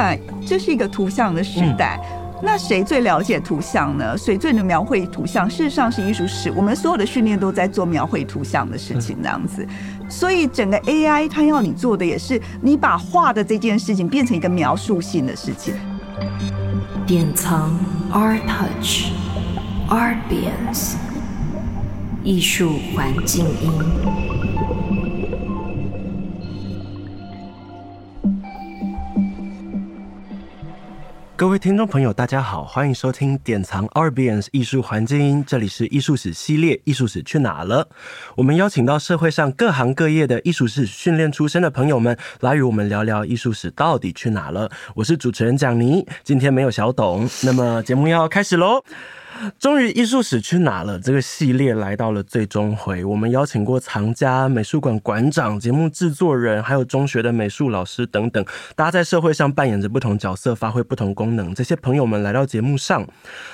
看，这是一个图像的时代。嗯那谁最了解图像呢？谁最能描绘图像？事实上是艺术史。我们所有的训练都在做描绘图像的事情，这样子。所以整个 AI 它要你做的也是，你把画的这件事情变成一个描述性的事情。典藏 Art Touch Artbience 艺术环境音。各位听众朋友，大家好，欢迎收听典藏 Arbiens 艺术环境，这里是艺术史系列，艺术史去哪了？我们邀请到社会上各行各业的艺术史训练出身的朋友们，来与我们聊聊艺术史到底去哪了。我是主持人蒋妮，今天没有小董，那么节目要开始喽。终于，艺术史去哪了？这个系列来到了最终回。我们邀请过藏家、美术馆馆长、节目制作人，还有中学的美术老师等等，大家在社会上扮演着不同角色，发挥不同功能。这些朋友们来到节目上，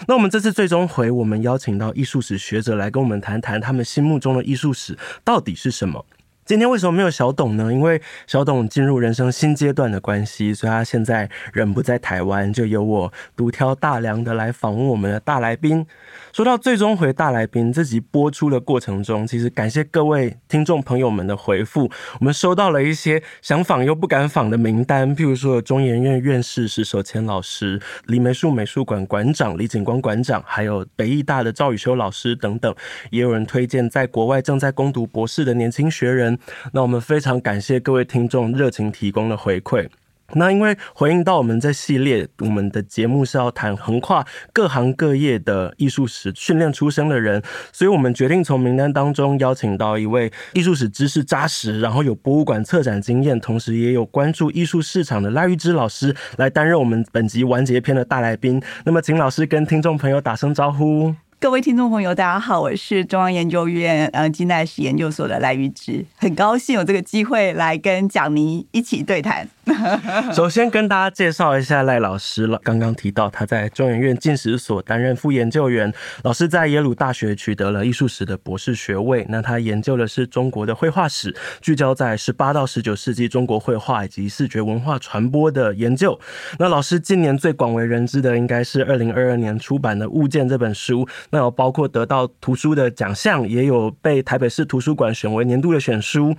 那我们这次最终回，我们邀请到艺术史学者来跟我们谈谈他们心目中的艺术史到底是什么。今天为什么没有小董呢？因为小董进入人生新阶段的关系，所以他现在人不在台湾，就由我独挑大梁的来访问我们的大来宾。说到最终回大来宾，这集播出的过程中，其实感谢各位听众朋友们的回复，我们收到了一些想访又不敢访的名单，譬如说中研院院士石守谦老师、李梅树美术馆馆长李景光馆长，还有北艺大的赵宇修老师等等，也有人推荐在国外正在攻读博士的年轻学人。那我们非常感谢各位听众热情提供的回馈。那因为回应到我们这系列，我们的节目是要谈横跨各行各业的艺术史训练出身的人，所以我们决定从名单当中邀请到一位艺术史知识扎实，然后有博物馆策展经验，同时也有关注艺术市场的赖玉芝老师来担任我们本集完结篇的大来宾。那么，请老师跟听众朋友打声招呼。各位听众朋友，大家好，我是中央研究院呃近代史研究所的赖玉芝，很高兴有这个机会来跟蒋尼一起对谈。首先跟大家介绍一下赖老师了。刚刚提到他在中研院近史所担任副研究员，老师在耶鲁大学取得了艺术史的博士学位。那他研究的是中国的绘画史，聚焦在十八到十九世纪中国绘画以及视觉文化传播的研究。那老师今年最广为人知的，应该是二零二二年出版的《物件》这本书。那有包括得到图书的奖项，也有被台北市图书馆选为年度的选书。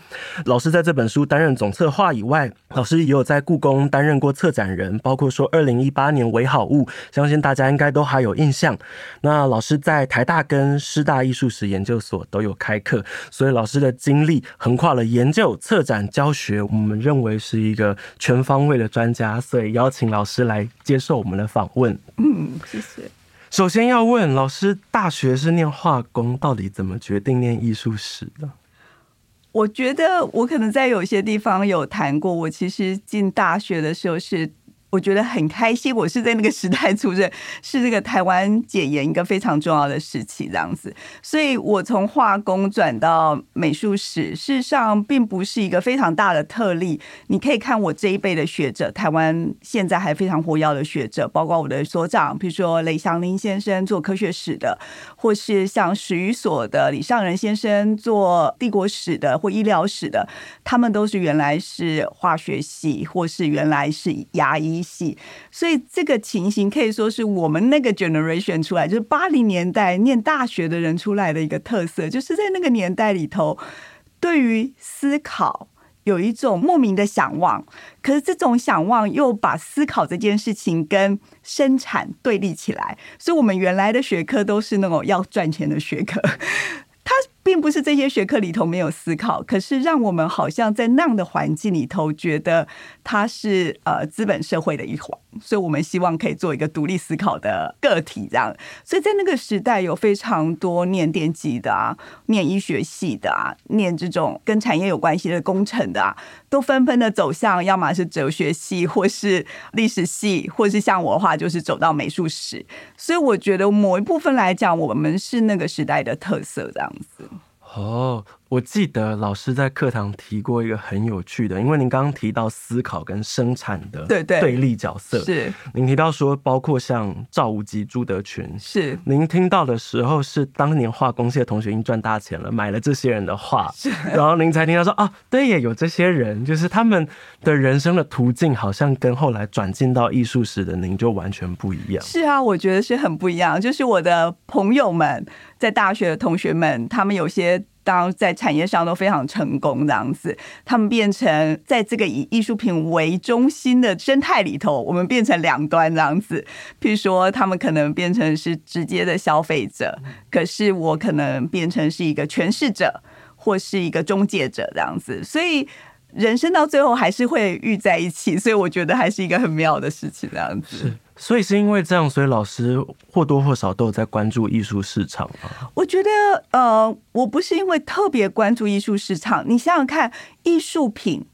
老师在这本书担任总策划以外，老师也有。在故宫担任过策展人，包括说二零一八年为好物，相信大家应该都还有印象。那老师在台大跟师大艺术史研究所都有开课，所以老师的经历横跨了研究、策展、教学，我们认为是一个全方位的专家，所以邀请老师来接受我们的访问。嗯，谢谢。首先要问老师，大学是念化工，到底怎么决定念艺术史的？我觉得我可能在有些地方有谈过，我其实进大学的时候是。我觉得很开心，我是在那个时代出生，是这个台湾解严一个非常重要的时期，这样子。所以我从化工转到美术史，事实上并不是一个非常大的特例。你可以看我这一辈的学者，台湾现在还非常活跃的学者，包括我的所长，比如说雷祥林先生做科学史的，或是像史语所的李尚仁先生做帝国史的或医疗史的，他们都是原来是化学系，或是原来是牙医。系，所以这个情形可以说是我们那个 generation 出来，就是八零年代念大学的人出来的一个特色，就是在那个年代里头，对于思考有一种莫名的想望，可是这种想望又把思考这件事情跟生产对立起来，所以我们原来的学科都是那种要赚钱的学科。并不是这些学科里头没有思考，可是让我们好像在那样的环境里头，觉得它是呃资本社会的一环。所以我们希望可以做一个独立思考的个体，这样。所以在那个时代，有非常多念电机的啊，念医学系的啊，念这种跟产业有关系的工程的啊，都纷纷的走向，要么是哲学系，或是历史系，或是像我的话，就是走到美术史。所以我觉得某一部分来讲，我们是那个时代的特色，这样子。哦，我记得老师在课堂提过一个很有趣的，因为您刚刚提到思考跟生产的对对对立角色，是您提到说，包括像赵无极、朱德群，是您听到的时候是当年画工系的同学已经赚大钱了，买了这些人的画，然后您才听到说啊，对，也有这些人，就是他们的人生的途径好像跟后来转进到艺术史的您就完全不一样。是啊，我觉得是很不一样。就是我的朋友们，在大学的同学们，他们有些。当在产业上都非常成功这样子，他们变成在这个以艺术品为中心的生态里头，我们变成两端这样子。譬如说，他们可能变成是直接的消费者，可是我可能变成是一个诠释者，或是一个中介者这样子。所以人生到最后还是会遇在一起，所以我觉得还是一个很妙的事情这样子。所以是因为这样，所以老师或多或少都有在关注艺术市场？我觉得，呃，我不是因为特别关注艺术市场。你想想看，艺术品。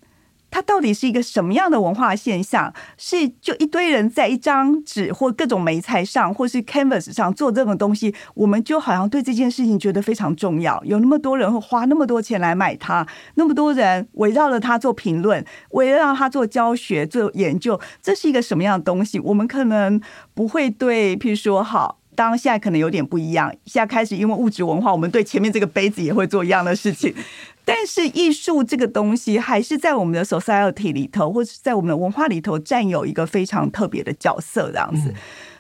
它到底是一个什么样的文化现象？是就一堆人在一张纸或各种媒材上，或是 canvas 上做这种东西，我们就好像对这件事情觉得非常重要。有那么多人会花那么多钱来买它，那么多人围绕着它做评论，围绕它做教学、做研究，这是一个什么样的东西？我们可能不会对，譬如说，好，当现在可能有点不一样。现在开始，因为物质文化，我们对前面这个杯子也会做一样的事情。但是艺术这个东西还是在我们的 society 里头，或者在我们的文化里头占有一个非常特别的角色，这样子。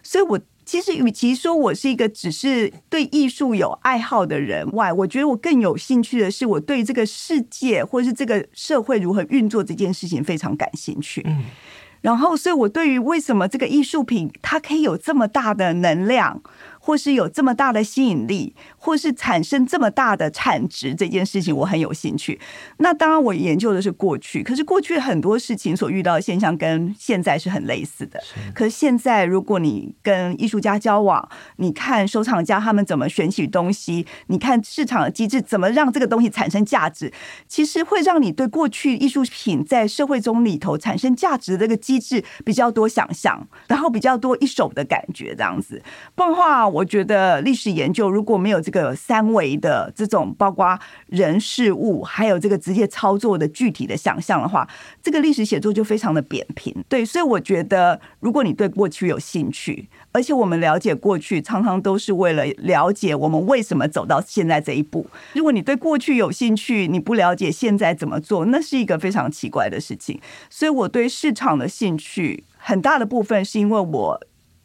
所以，我其实与其说我是一个只是对艺术有爱好的人外，我觉得我更有兴趣的是，我对这个世界或是这个社会如何运作这件事情非常感兴趣。嗯。然后，所以我对于为什么这个艺术品它可以有这么大的能量。或是有这么大的吸引力，或是产生这么大的产值，这件事情我很有兴趣。那当然，我研究的是过去，可是过去很多事情所遇到的现象跟现在是很类似的。可是现在，如果你跟艺术家交往，你看收藏家他们怎么选取东西，你看市场的机制怎么让这个东西产生价值，其实会让你对过去艺术品在社会中里头产生价值的这个机制比较多想象，然后比较多一手的感觉，这样子。不然的话。我觉得历史研究如果没有这个三维的这种包括人事物，还有这个直接操作的具体的想象的话，这个历史写作就非常的扁平。对，所以我觉得如果你对过去有兴趣，而且我们了解过去，常常都是为了了解我们为什么走到现在这一步。如果你对过去有兴趣，你不了解现在怎么做，那是一个非常奇怪的事情。所以我对市场的兴趣很大的部分是因为我。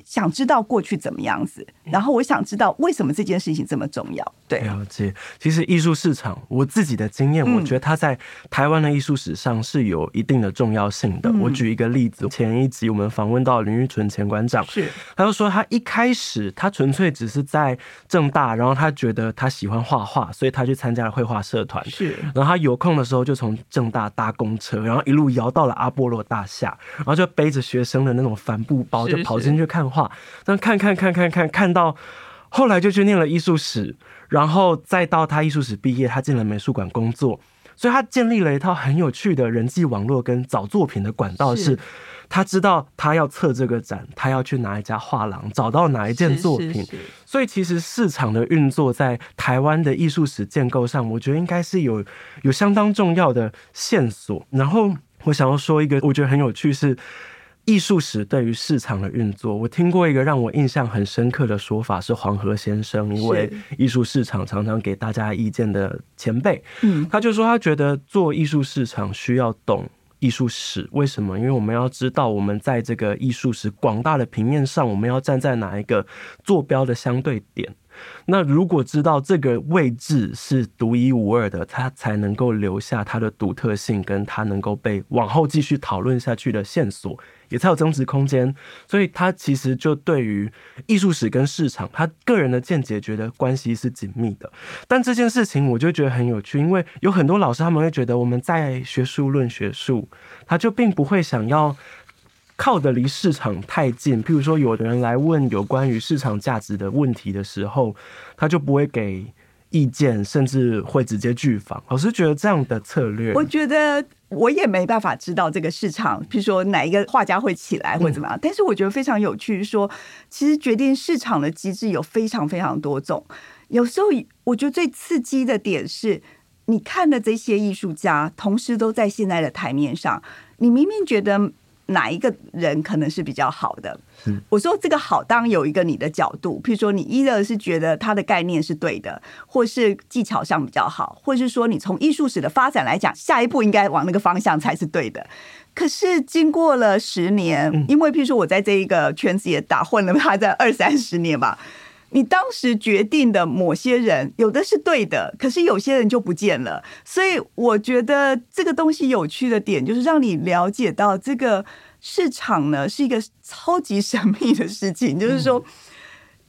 想知道过去怎么样子，然后我想知道为什么这件事情这么重要。对，了解。其实艺术市场，我自己的经验，我觉得它在台湾的艺术史上是有一定的重要性的。我举一个例子，前一集我们访问到林玉纯前馆长，是，他就说他一开始他纯粹只是在正大，然后他觉得他喜欢画画，所以他去参加了绘画社团。是，然后他有空的时候就从正大搭公车，然后一路摇到了阿波罗大厦，然后就背着学生的那种帆布包，就跑进去看画。但看看看看看看到，后来就去念了艺术史，然后再到他艺术史毕业，他进了美术馆工作，所以他建立了一套很有趣的人际网络跟找作品的管道。是，他知道他要测这个展，他要去哪一家画廊，找到哪一件作品。所以其实市场的运作在台湾的艺术史建构上，我觉得应该是有有相当重要的线索。然后我想要说一个，我觉得很有趣是。艺术史对于市场的运作，我听过一个让我印象很深刻的说法，是黄河先生，一位艺术市场常常给大家意见的前辈。嗯，他就说他觉得做艺术市场需要懂艺术史，为什么？因为我们要知道我们在这个艺术史广大的平面上，我们要站在哪一个坐标的相对点。那如果知道这个位置是独一无二的，它才能够留下它的独特性，跟它能够被往后继续讨论下去的线索。也才有增值空间，所以他其实就对于艺术史跟市场，他个人的见解觉得关系是紧密的。但这件事情我就觉得很有趣，因为有很多老师他们会觉得我们在学术论学术，他就并不会想要靠得离市场太近。譬如说，有的人来问有关于市场价值的问题的时候，他就不会给意见，甚至会直接拒访。老师觉得这样的策略，我觉得。我也没办法知道这个市场，比如说哪一个画家会起来或者怎么样。但是我觉得非常有趣，说其实决定市场的机制有非常非常多种。有时候我觉得最刺激的点是，你看的这些艺术家，同时都在现在的台面上，你明明觉得哪一个人可能是比较好的？嗯、我说这个好，当有一个你的角度，譬如说你一个是觉得他的概念是对的，或是技巧上比较好，或是说你从艺术史的发展来讲，下一步应该往那个方向才是对的。可是经过了十年，因为譬如说我在这一个圈子也打混了，他在二三十年吧。你当时决定的某些人，有的是对的，可是有些人就不见了。所以我觉得这个东西有趣的点，就是让你了解到这个市场呢是一个超级神秘的事情。就是说，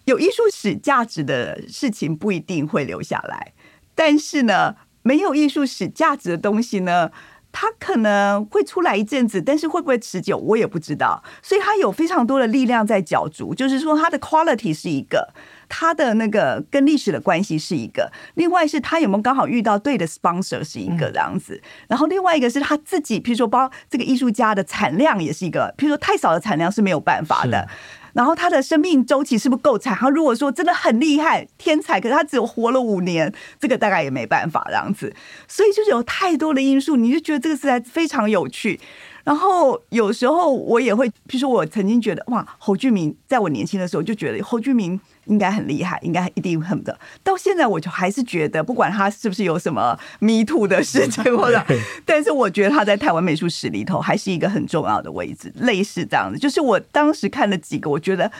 有艺术史价值的事情不一定会留下来，但是呢，没有艺术史价值的东西呢，它可能会出来一阵子，但是会不会持久，我也不知道。所以它有非常多的力量在角逐，就是说它的 quality 是一个，它的那个跟历史的关系是一个，另外是它有没有刚好遇到对的 sponsor 是一个这样子。然后另外一个是他自己，譬如说包这个艺术家的产量也是一个，譬如说太少的产量是没有办法的。然后他的生命周期是不是够长？他如果说真的很厉害、天才，可是他只有活了五年，这个大概也没办法这样子。所以就是有太多的因素，你就觉得这个是在非常有趣。然后有时候我也会，譬如说我曾经觉得哇，侯俊明在我年轻的时候就觉得侯俊明。应该很厉害，应该一定很的。到现在，我就还是觉得，不管他是不是有什么 me too 的事情，或者，但是我觉得他在台湾美术史里头还是一个很重要的位置。类似这样子，就是我当时看了几个，我觉得。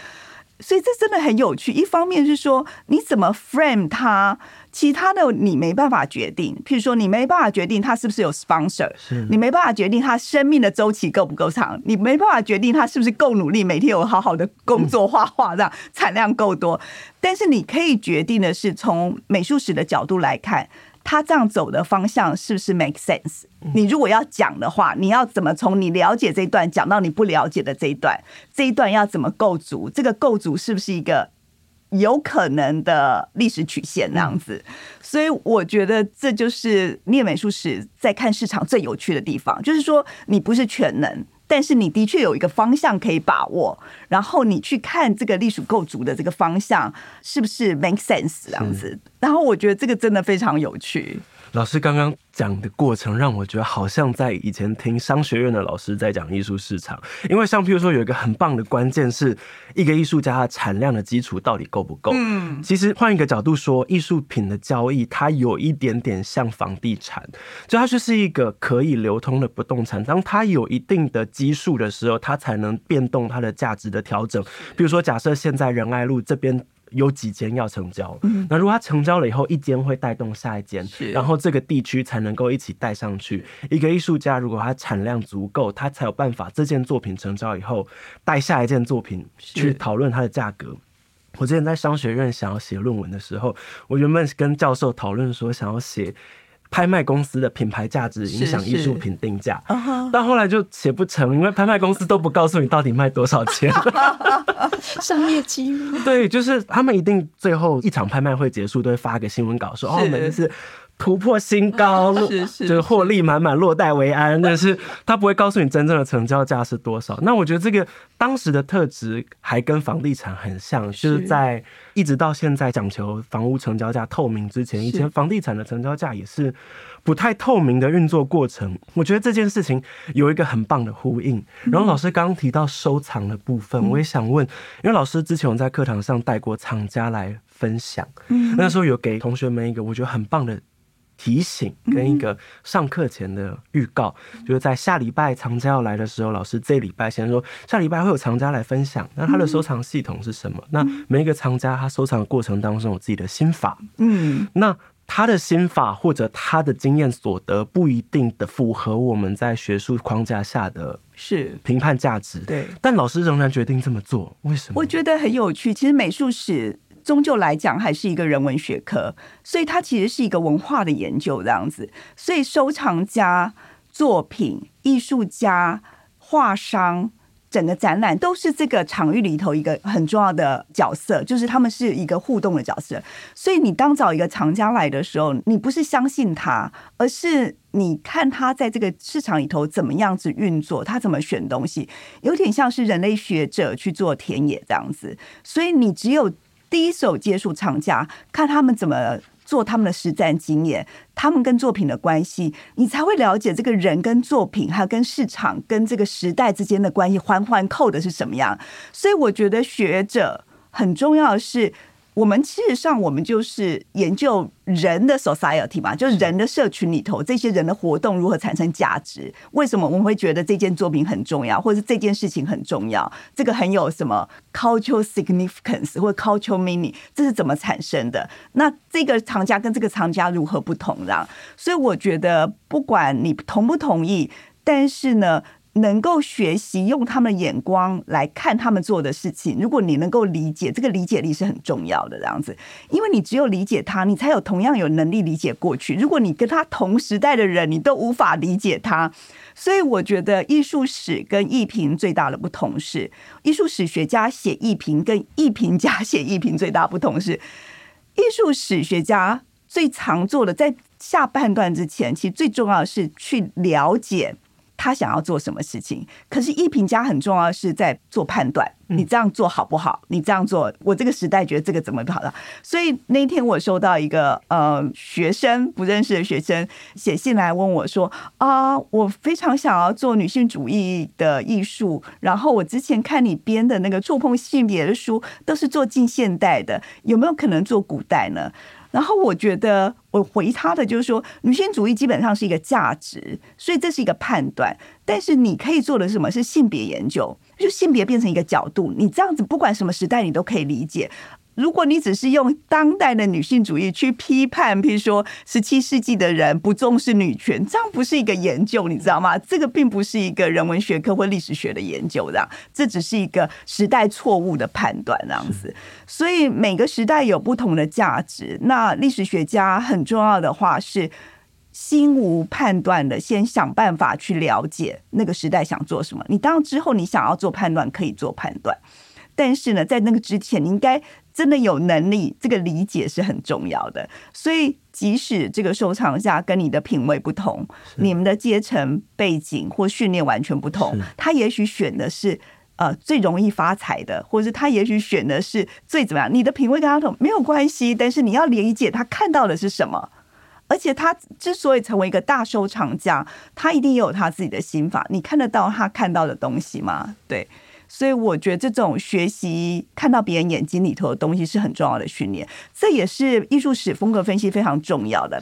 所以这真的很有趣。一方面是说你怎么 frame 它，其他的你没办法决定。譬如说，你没办法决定他是不是有 sponsor，你没办法决定他生命的周期够不够长，你没办法决定他是不是够努力，每天有好好的工作画画，这样 产量够多。但是你可以决定的是，从美术史的角度来看。他这样走的方向是不是 make sense？你如果要讲的话，你要怎么从你了解这一段讲到你不了解的这一段？这一段要怎么构筑？这个构筑是不是一个有可能的历史曲线那样子？所以我觉得这就是念美术史在看市场最有趣的地方，就是说你不是全能。但是你的确有一个方向可以把握，然后你去看这个历史构筑的这个方向是不是 make sense 这样子，然后我觉得这个真的非常有趣。老师刚刚讲的过程让我觉得好像在以前听商学院的老师在讲艺术市场，因为像譬如说有一个很棒的关键是一个艺术家的产量的基础到底够不够？嗯，其实换一个角度说，艺术品的交易它有一点点像房地产，就它就是一个可以流通的不动产，当它有一定的基数的时候，它才能变动它的价值的调整。比如说，假设现在仁爱路这边。有几间要成交，那如果它成交了以后，一间会带动下一间，然后这个地区才能够一起带上去。一个艺术家如果他产量足够，他才有办法这件作品成交以后带下一件作品去讨论它的价格。我之前在商学院想要写论文的时候，我原本跟教授讨论说想要写。拍卖公司的品牌价值影响艺术品定价，但后来就写不成，因为拍卖公司都不告诉你到底卖多少钱，商业机密。对，就是他们一定最后一场拍卖会结束都会发个新闻稿说，哦，我们是。突破新高，是是，就是获利满满，落袋为安。但是他不会告诉你真正的成交价是多少。那我觉得这个当时的特质还跟房地产很像，就是在一直到现在讲求房屋成交价透明之前，以前房地产的成交价也是不太透明的运作过程。我觉得这件事情有一个很棒的呼应。然后老师刚刚提到收藏的部分，我也想问，因为老师之前我在课堂上带过藏家来分享，那时候有给同学们一个我觉得很棒的。提醒跟一个上课前的预告，就是在下礼拜藏家要来的时候，老师这礼拜先说下礼拜会有藏家来分享，那他的收藏系统是什么？那每一个藏家他收藏的过程当中有自己的心法，嗯，那他的心法或者他的经验所得不一定的符合我们在学术框架下的是评判价值，对，但老师仍然决定这么做，为什么？我觉得很有趣，其实美术史。终究来讲，还是一个人文学科，所以它其实是一个文化的研究这样子。所以收藏家、作品、艺术家、画商，整个展览都是这个场域里头一个很重要的角色，就是他们是一个互动的角色。所以你当找一个藏家来的时候，你不是相信他，而是你看他在这个市场里头怎么样子运作，他怎么选东西，有点像是人类学者去做田野这样子。所以你只有。第一手接触厂家，看他们怎么做他们的实战经验，他们跟作品的关系，你才会了解这个人跟作品，还有跟市场、跟这个时代之间的关系，环环扣的是什么样。所以我觉得学者很重要的是。我们事实上，我们就是研究人的 society 嘛，就是人的社群里头，这些人的活动如何产生价值？为什么我们会觉得这件作品很重要，或者是这件事情很重要？这个很有什么 cultural significance 或者 cultural meaning？这是怎么产生的？那这个藏家跟这个藏家如何不同？这样，所以我觉得，不管你同不同意，但是呢。能够学习用他们的眼光来看他们做的事情，如果你能够理解，这个理解力是很重要的。这样子，因为你只有理解他，你才有同样有能力理解过去。如果你跟他同时代的人，你都无法理解他，所以我觉得艺术史跟艺评最大的不同是，艺术史学家写艺评跟艺评家写艺评最大不同是，艺术史学家最常做的，在下半段之前，其实最重要的是去了解。他想要做什么事情？可是艺评家很重要的是在做判断，你这样做好不好？你这样做，我这个时代觉得这个怎么好了？所以那天我收到一个呃学生不认识的学生写信来问我说啊，我非常想要做女性主义的艺术，然后我之前看你编的那个触碰性别的书都是做近现代的，有没有可能做古代呢？然后我觉得，我回他的就是说，女性主义基本上是一个价值，所以这是一个判断。但是你可以做的是什么？是性别研究，就性别变成一个角度，你这样子不管什么时代，你都可以理解。如果你只是用当代的女性主义去批判，譬如说十七世纪的人不重视女权，这样不是一个研究，你知道吗？这个并不是一个人文学科或历史学的研究，这样，这只是一个时代错误的判断，这样子。所以每个时代有不同的价值。那历史学家很重要的话是心无判断的，先想办法去了解那个时代想做什么。你当之后你想要做判断，可以做判断，但是呢，在那个之前，你应该。真的有能力，这个理解是很重要的。所以，即使这个收藏家跟你的品味不同，你们的阶层背景或训练完全不同，他也许选的是呃最容易发财的，或者是他也许选的是最怎么样。你的品味跟他同没有关系，但是你要理解他看到的是什么。而且他之所以成为一个大收藏家，他一定也有他自己的心法。你看得到他看到的东西吗？对。所以我觉得这种学习看到别人眼睛里头的东西是很重要的训练，这也是艺术史风格分析非常重要的。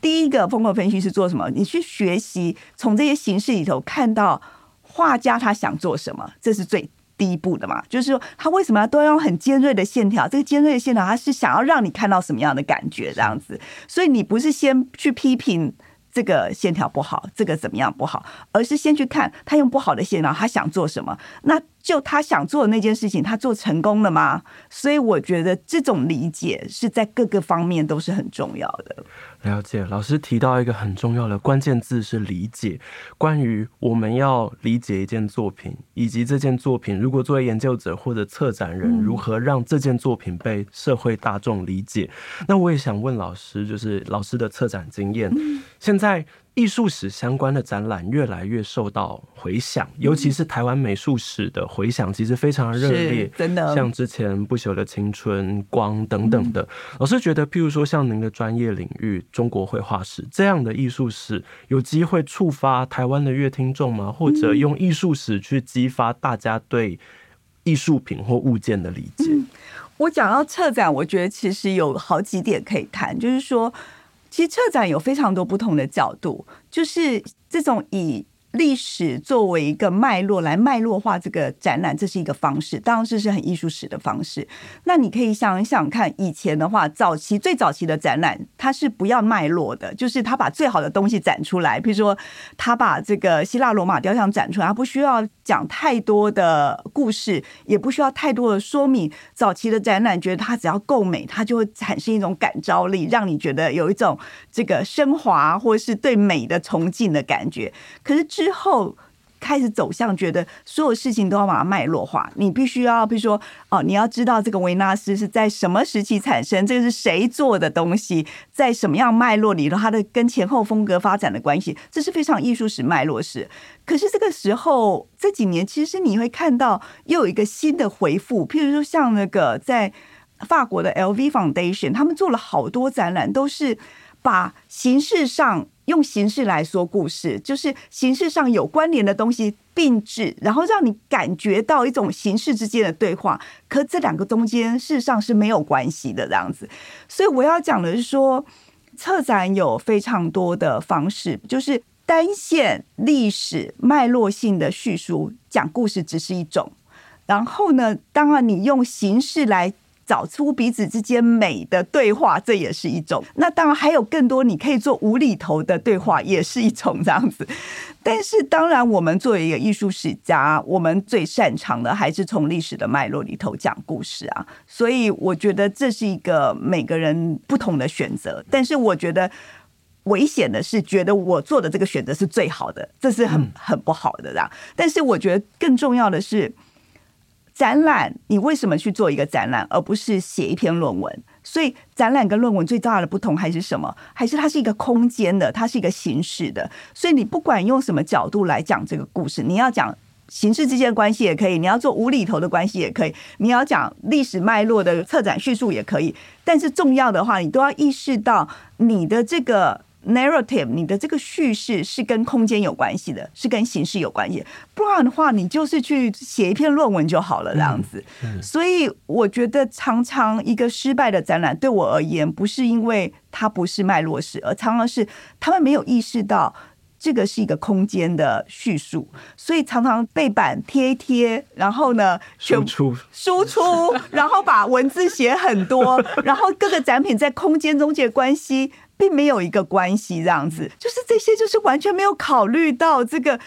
第一个风格分析是做什么？你去学习从这些形式里头看到画家他想做什么，这是最第一步的嘛。就是说他为什么要都要用很尖锐的线条？这个尖锐的线条他是想要让你看到什么样的感觉？这样子，所以你不是先去批评。这个线条不好，这个怎么样不好？而是先去看他用不好的线条，他想做什么？那就他想做的那件事情，他做成功了吗？所以我觉得这种理解是在各个方面都是很重要的。了解，老师提到一个很重要的关键字是理解。关于我们要理解一件作品，以及这件作品，如果作为研究者或者策展人，如何让这件作品被社会大众理解？嗯、那我也想问老师，就是老师的策展经验，嗯、现在。艺术史相关的展览越来越受到回响，尤其是台湾美术史的回响，其实非常热烈。真的，像之前不朽的青春、光等等的，老师觉得，譬如说像您的专业领域中国绘画史这样的艺术史，有机会触发台湾的乐听众吗？或者用艺术史去激发大家对艺术品或物件的理解？我讲到策展，我觉得其实有好几点可以谈，就是说。其实策展有非常多不同的角度，就是这种以。历史作为一个脉络来脉络化这个展览，这是一个方式，当然这是很艺术史的方式。那你可以想一想看，以前的话，早期最早期的展览，它是不要脉络的，就是他把最好的东西展出来。比如说，他把这个希腊罗马雕像展出来，他不需要讲太多的故事，也不需要太多的说明。早期的展览，觉得它只要够美，它就会产生一种感召力，让你觉得有一种这个升华或是对美的崇敬的感觉。可是至之后开始走向，觉得所有事情都要把它脉络化。你必须要，比如说，哦，你要知道这个维纳斯是在什么时期产生，这个是谁做的东西，在什么样脉络里头，它的跟前后风格发展的关系，这是非常艺术史脉络史。可是这个时候这几年，其实你会看到又有一个新的回复，譬如说像那个在。法国的 LV Foundation，他们做了好多展览，都是把形式上用形式来说故事，就是形式上有关联的东西并置，然后让你感觉到一种形式之间的对话。可这两个中间事实上是没有关系的这样子。所以我要讲的是说，策展有非常多的方式，就是。单线历史脉络性的叙述讲故事只是一种，然后呢，当然你用形式来找出彼此之间美的对话，这也是一种。那当然还有更多，你可以做无厘头的对话，也是一种这样子。但是当然，我们作为一个艺术史家，我们最擅长的还是从历史的脉络里头讲故事啊。所以我觉得这是一个每个人不同的选择。但是我觉得。危险的是，觉得我做的这个选择是最好的，这是很很不好的啦。但是我觉得更重要的是，展览你为什么去做一个展览，而不是写一篇论文？所以展览跟论文最大的不同还是什么？还是它是一个空间的，它是一个形式的。所以你不管用什么角度来讲这个故事，你要讲形式之间的关系也可以，你要做无厘头的关系也可以，你要讲历史脉络的策展叙述也可以。但是重要的话，你都要意识到你的这个。narrative，你的这个叙事是跟空间有关系的，是跟形式有关系。不然的话，你就是去写一篇论文就好了，这样子。所以我觉得，常常一个失败的展览，对我而言，不是因为它不是脉络式，而常常是他们没有意识到这个是一个空间的叙述，所以常常背板贴一贴，然后呢，输出输出，然后把文字写很多，然后各个展品在空间中间关系。并没有一个关系，这样子，就是这些，就是完全没有考虑到这个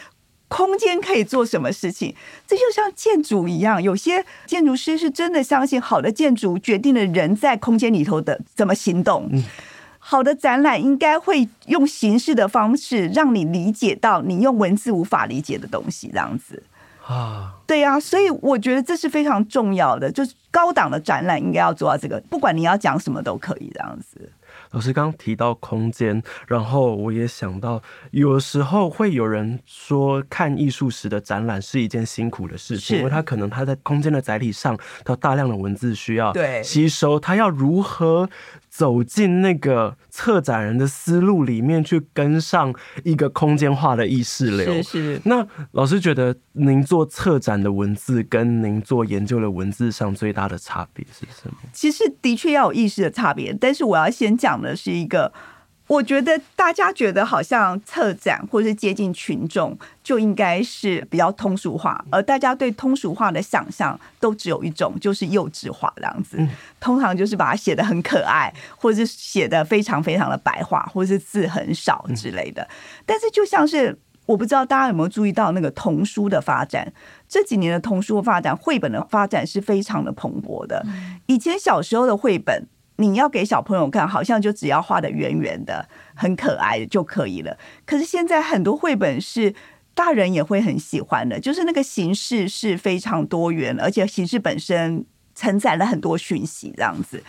空间可以做什么事情。这就像建筑一样，有些建筑师是真的相信，好的建筑决定了人在空间里头的怎么行动。好的展览应该会用形式的方式，让你理解到你用文字无法理解的东西，这样子啊，对呀，所以我觉得这是非常重要的，就是高档的展览应该要做到这个，不管你要讲什么都可以这样子。老师刚提到空间，然后我也想到，有时候会有人说看艺术史的展览是一件辛苦的事情，因为他可能他在空间的载体上，他大量的文字需要吸收，他要如何走进那个策展人的思路里面去跟上一个空间化的意识流。是是。那老师觉得，您做策展的文字跟您做研究的文字上最大的差别是什么？其实的确要有意识的差别，但是我要先讲的是一个。我觉得大家觉得好像策展或是接近群众就应该是比较通俗化，而大家对通俗化的想象都只有一种，就是幼稚化这样子。通常就是把它写的很可爱，或者是写的非常非常的白话，或者是字很少之类的。但是就像是我不知道大家有没有注意到那个童书的发展，这几年的童书发展，绘本的发展是非常的蓬勃的。以前小时候的绘本。你要给小朋友看，好像就只要画的圆圆的、很可爱的就可以了。可是现在很多绘本是大人也会很喜欢的，就是那个形式是非常多元，而且形式本身承载了很多讯息，这样子。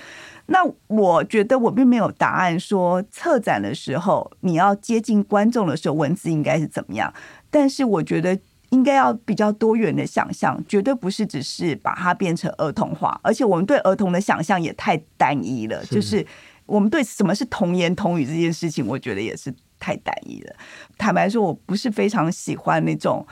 那我觉得我并没有答案说策展的时候你要接近观众的时候文字应该是怎么样，但是我觉得。应该要比较多元的想象，绝对不是只是把它变成儿童化，而且我们对儿童的想象也太单一了。是就是我们对什么是童言童语这件事情，我觉得也是太单一了。坦白说，我不是非常喜欢那种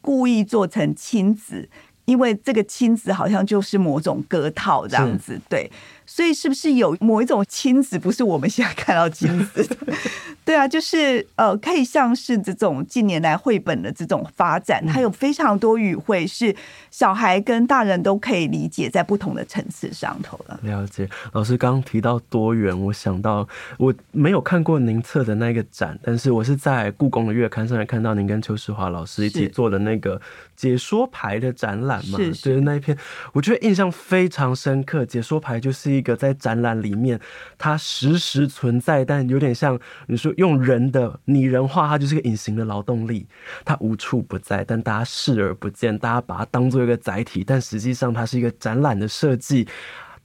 故意做成亲子，因为这个亲子好像就是某种歌套这样子，对。所以是不是有某一种亲子不是我们现在看到亲子的？对啊，就是呃，可以像是这种近年来绘本的这种发展，它有非常多语汇是小孩跟大人都可以理解，在不同的层次上头了。了解，老师刚刚提到多元，我想到我没有看过您策的那个展，但是我是在故宫的月刊上面看到您跟邱世华老师一起做的那个解说牌的展览嘛，是，就是那一篇，我觉得印象非常深刻。解说牌就是一个在展览里面，它实时存在，但有点像你说用人的拟人化，它就是个隐形的劳动力，它无处不在，但大家视而不见，大家把它当做一个载体，但实际上它是一个展览的设计，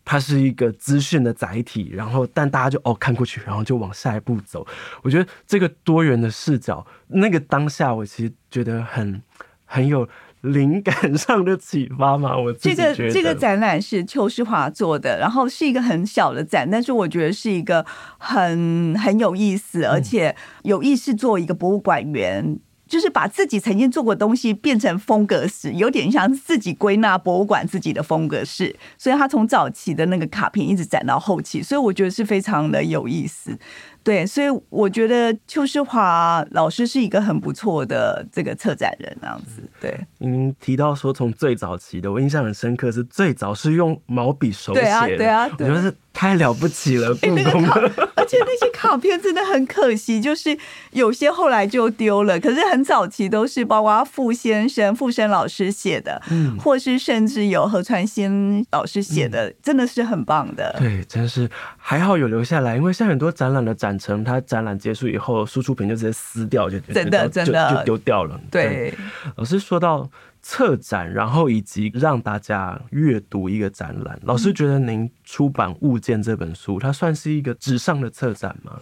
它是一个资讯的载体，然后但大家就哦看过去，然后就往下一步走。我觉得这个多元的视角，那个当下我其实觉得很很有。灵感上的启发吗？我 这个这个展览是邱世华做的，然后是一个很小的展，但是我觉得是一个很很有意思，而且有意识做一个博物馆员。就是把自己曾经做过的东西变成风格式，有点像自己归纳博物馆自己的风格式，所以他从早期的那个卡片一直展到后期，所以我觉得是非常的有意思。对，所以我觉得邱世华老师是一个很不错的这个策展人，这样子。对，您提到说从最早期的，我印象很深刻，是最早是用毛笔手写的，对啊，对啊，对，我觉得是太了不起了，故宫。欸那个而且那些卡片真的很可惜，就是有些后来就丢了。可是很早期都是包括傅先生、傅生老师写的，嗯，或是甚至有何传先老师写的，嗯，真的是很棒的。对，真是还好有留下来，因为像很多展览的展成，它展览结束以后，输出品就直接撕掉，就真的真的就丢掉了。对，对老师说到策展，然后以及让大家阅读一个展览，老师觉得您出版《物件》这本书，它算是一个纸上的策展吗？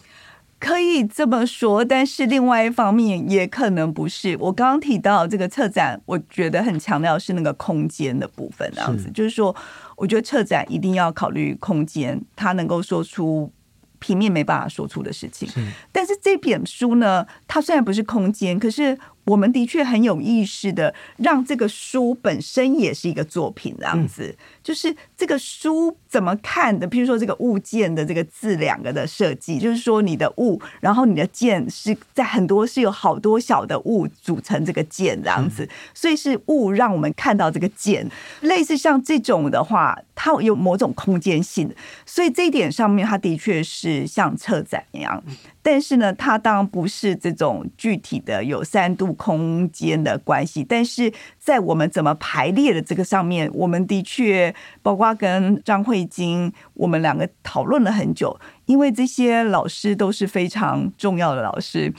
可以这么说，但是另外一方面也可能不是。我刚刚提到这个策展，我觉得很强调是那个空间的部分，这样子，就是说，我觉得策展一定要考虑空间，它能够说出平面没办法说出的事情。但是这本书呢，它虽然不是空间，可是。我们的确很有意识的让这个书本身也是一个作品，这样子，就是这个书怎么看的？譬如说这个物件的这个字两个的设计，就是说你的物，然后你的件是在很多是有好多小的物组成这个件这样子，所以是物让我们看到这个件，类似像这种的话，它有某种空间性，所以这一点上面它的确是像策展一样。但是呢，它当然不是这种具体的有三度空间的关系。但是在我们怎么排列的这个上面，我们的确包括跟张慧晶，我们两个讨论了很久，因为这些老师都是非常重要的老师。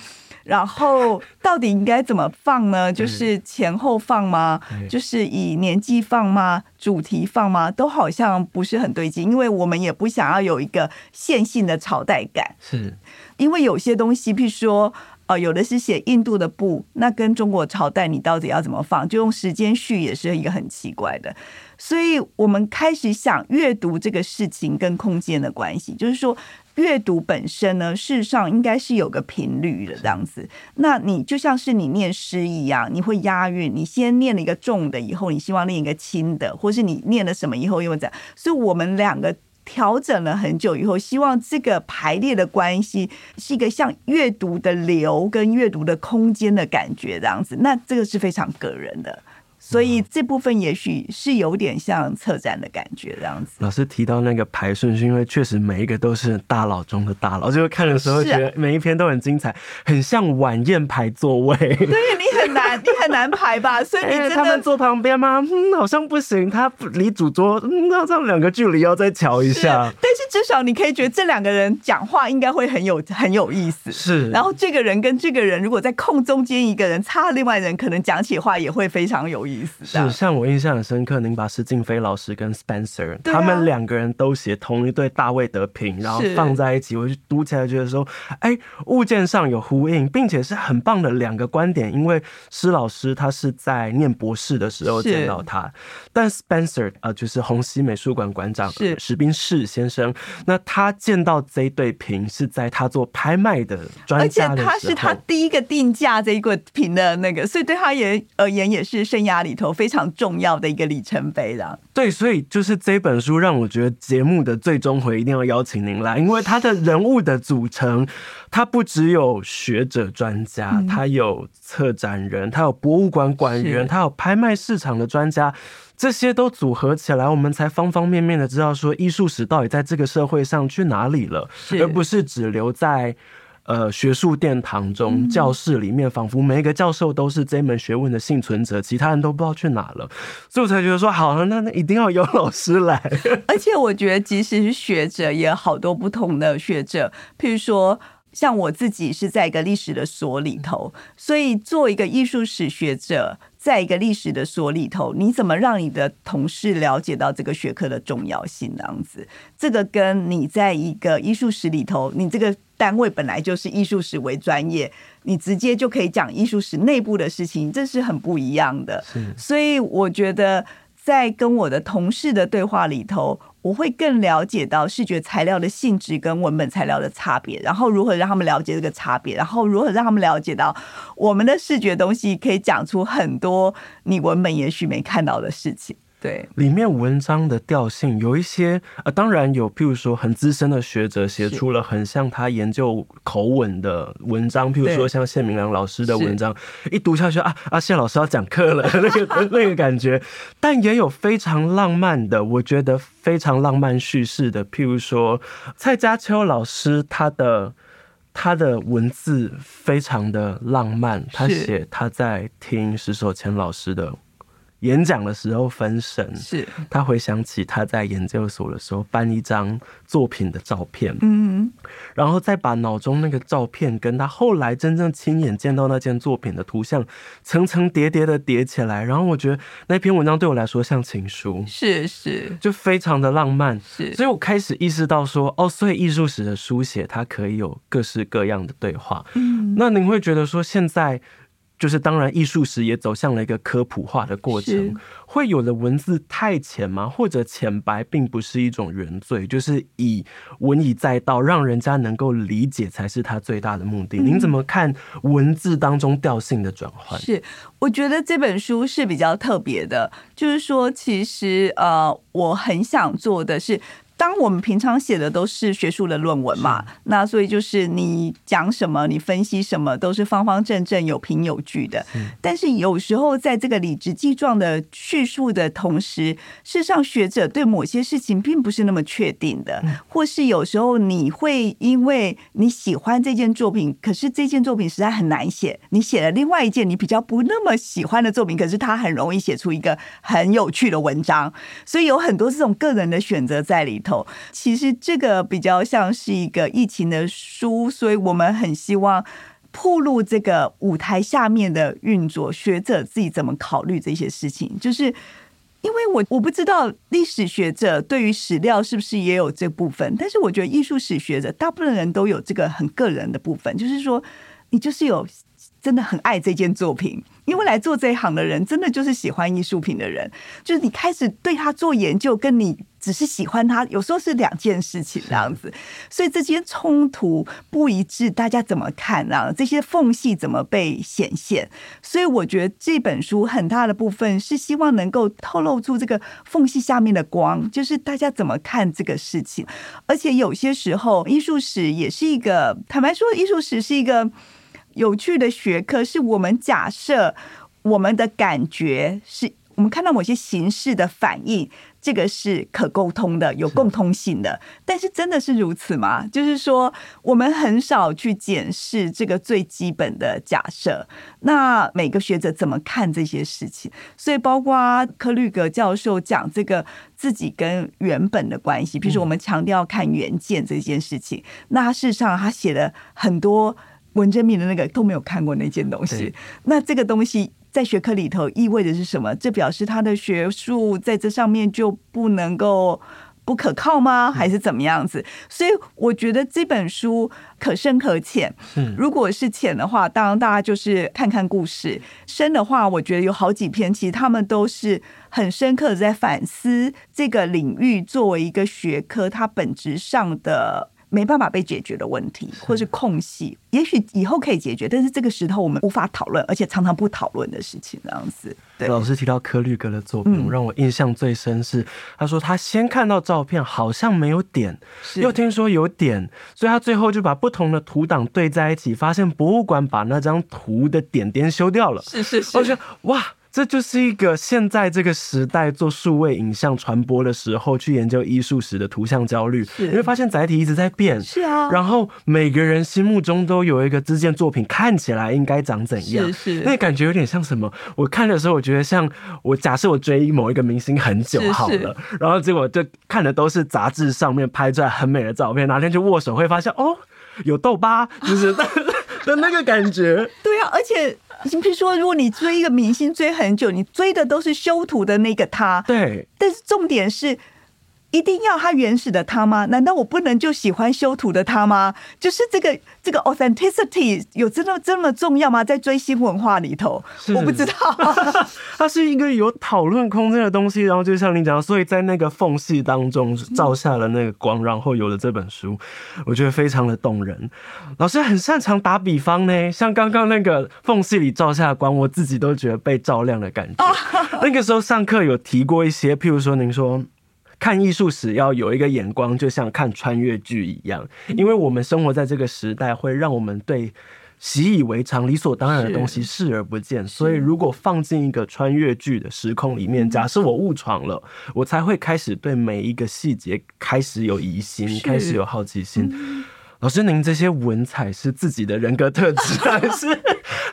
然后 到底应该怎么放呢？就是前后放吗？就是以年纪放吗？主题放吗？都好像不是很对劲，因为我们也不想要有一个线性的朝代感。是，因为有些东西，譬如说，呃，有的是写印度的布，那跟中国朝代你到底要怎么放？就用时间序也是一个很奇怪的。所以我们开始想阅读这个事情跟空间的关系，就是说。阅读本身呢，事实上应该是有个频率的这样子。那你就像是你念诗一样，你会押韵。你先念了一个重的，以后你希望念一个轻的，或是你念了什么以后又这样。所以我们两个调整了很久以后，希望这个排列的关系是一个像阅读的流跟阅读的空间的感觉这样子。那这个是非常个人的。所以这部分也许是有点像策展的感觉这样子。老师提到那个排顺序，因为确实每一个都是大佬中的大佬，就看的时候觉得每一篇都很精彩，很像晚宴排座位。对，你很难，你很难排吧？所以你真的、欸、他们坐旁边吗？嗯，好像不行。他离主桌，嗯，那这样两个距离要再调一下。但是至少你可以觉得这两个人讲话应该会很有很有意思。是。然后这个人跟这个人如果在空中间一个人插另外人，可能讲起话也会非常有意思。是，像我印象很深刻，您把施静飞老师跟 Spencer、啊、他们两个人都写同一对大卫德平，然后放在一起，我就读起来觉得说，哎、欸，物件上有呼应，并且是很棒的两个观点。因为施老师他是在念博士的时候见到他，但 Spencer 呃，就是红溪美术馆馆长史宾士先生，那他见到这一对瓶是在他做拍卖的专家的，而且他是他第一个定价这一个瓶的那个，所以对他也而言也是生涯里头非常重要的一个里程碑了。对，所以就是这本书让我觉得节目的最终回一定要邀请您来，因为他的人物的组成，他不只有学者专家，他有策展人，他有博物馆馆员，他有拍卖市场的专家，这些都组合起来，我们才方方面面的知道说艺术史到底在这个社会上去哪里了，而不是只留在。呃，学术殿堂中，教室里面，仿佛每一个教授都是这门学问的幸存者，其他人都不知道去哪了，所以我才觉得说，好了，那那一定要有老师来。而且我觉得，即使是学者，也有好多不同的学者，譬如说，像我自己是在一个历史的所里头，所以做一个艺术史学者。在一个历史的所里头，你怎么让你的同事了解到这个学科的重要性？这样子，这个跟你在一个艺术史里头，你这个单位本来就是艺术史为专业，你直接就可以讲艺术史内部的事情，这是很不一样的。所以我觉得在跟我的同事的对话里头，我会更了解到视觉材料的性质跟文本材料的差别，然后如何让他们了解这个差别，然后如何让他们了解到我们的视觉东西可以讲出很多你文本也许没看到的事情。对，里面文章的调性有一些，呃，当然有，譬如说很资深的学者写出了很像他研究口吻的文章，譬如说像谢明良老师的文章，一读下去啊啊，谢老师要讲课了 那个那个感觉，但也有非常浪漫的，我觉得非常浪漫叙事的，譬如说蔡家秋老师他的他的文字非常的浪漫，他写他在听石守谦老师的。演讲的时候分神，是。他回想起他在研究所的时候搬一张作品的照片，嗯，然后再把脑中那个照片跟他后来真正亲眼见到那件作品的图像层层叠叠的叠起来，然后我觉得那篇文章对我来说像情书，是是，就非常的浪漫，是，所以我开始意识到说，哦，所以艺术史的书写它可以有各式各样的对话，嗯，那您会觉得说现在？就是当然，艺术史也走向了一个科普化的过程。会有的文字太浅吗？或者浅白并不是一种原罪？就是以文以载道，让人家能够理解才是他最大的目的。您怎么看文字当中调性的转换？是，我觉得这本书是比较特别的，就是说，其实呃，我很想做的是。当我们平常写的都是学术的论文嘛，那所以就是你讲什么，你分析什么，都是方方正正、有凭有据的。但是有时候在这个理直气壮的叙述的同时，事实上学者对某些事情并不是那么确定的，或是有时候你会因为你喜欢这件作品，可是这件作品实在很难写，你写了另外一件你比较不那么喜欢的作品，可是它很容易写出一个很有趣的文章，所以有很多这种个人的选择在里头。其实这个比较像是一个疫情的书，所以我们很希望铺路这个舞台下面的运作，学者自己怎么考虑这些事情。就是因为我我不知道历史学者对于史料是不是也有这部分，但是我觉得艺术史学者大部分人都有这个很个人的部分，就是说你就是有真的很爱这件作品。因为来做这一行的人，真的就是喜欢艺术品的人。就是你开始对他做研究，跟你只是喜欢他，有时候是两件事情这样子。所以这些冲突不一致，大家怎么看啊？这些缝隙怎么被显现？所以我觉得这本书很大的部分是希望能够透露出这个缝隙下面的光，就是大家怎么看这个事情。而且有些时候，艺术史也是一个，坦白说，艺术史是一个。有趣的学科是我们假设我们的感觉是我们看到某些形式的反应，这个是可沟通的、有共通性的。但是真的是如此吗？就是说，我们很少去检视这个最基本的假设。那每个学者怎么看这些事情？所以，包括科律格教授讲这个自己跟原本的关系，比如说我们强调看原件这件事情，那事实上他写了很多。文征明的那个都没有看过那件东西，那这个东西在学科里头意味着是什么？这表示他的学术在这上面就不能够不可靠吗？还是怎么样子？所以我觉得这本书可深可浅。如果是浅的话，当然大家就是看看故事；深的话，我觉得有好几篇，其实他们都是很深刻的在反思这个领域作为一个学科，它本质上的。没办法被解决的问题，或是空隙，也许以后可以解决，但是这个时候我们无法讨论，而且常常不讨论的事情，这样子。对，老师提到柯律格的作品，让我印象最深是，他说他先看到照片好像没有点，又听说有点，所以他最后就把不同的图档对在一起，发现博物馆把那张图的点点修掉了。是是是，我觉得哇。这就是一个现在这个时代做数位影像传播的时候，去研究艺术史的图像焦虑，你会发现载体一直在变，是啊，然后每个人心目中都有一个这件作品看起来应该长怎样，是是，那感觉有点像什么？我看的时候，我觉得像我假设我追某一个明星很久好了，是是，然后结果就看的都是杂志上面拍出来很美的照片，哪天去握手会发现哦，有痘疤，就是 的那个感觉，对啊，而且。你比如说，如果你追一个明星追很久，你追的都是修图的那个他，对。但是重点是，一定要他原始的他吗？难道我不能就喜欢修图的他吗？就是这个这个 authenticity 有真的这么重要吗？在追星文化里头，我不知道。它是一个有讨论空间的东西。然后就像你讲，所以在那个缝隙当中照下了那个光，然后有了这本书，我觉得非常的动人。老师很擅长打比方呢，像刚刚那个缝隙里照下光，我自己都觉得被照亮的感觉。那个时候上课有提过一些，譬如说您说。看艺术史要有一个眼光，就像看穿越剧一样，因为我们生活在这个时代，会让我们对习以为常、理所当然的东西视而不见。所以，如果放进一个穿越剧的时空里面，假设我误闯了，我才会开始对每一个细节开始有疑心，开始有好奇心。老师，您这些文采是自己的人格特质，还是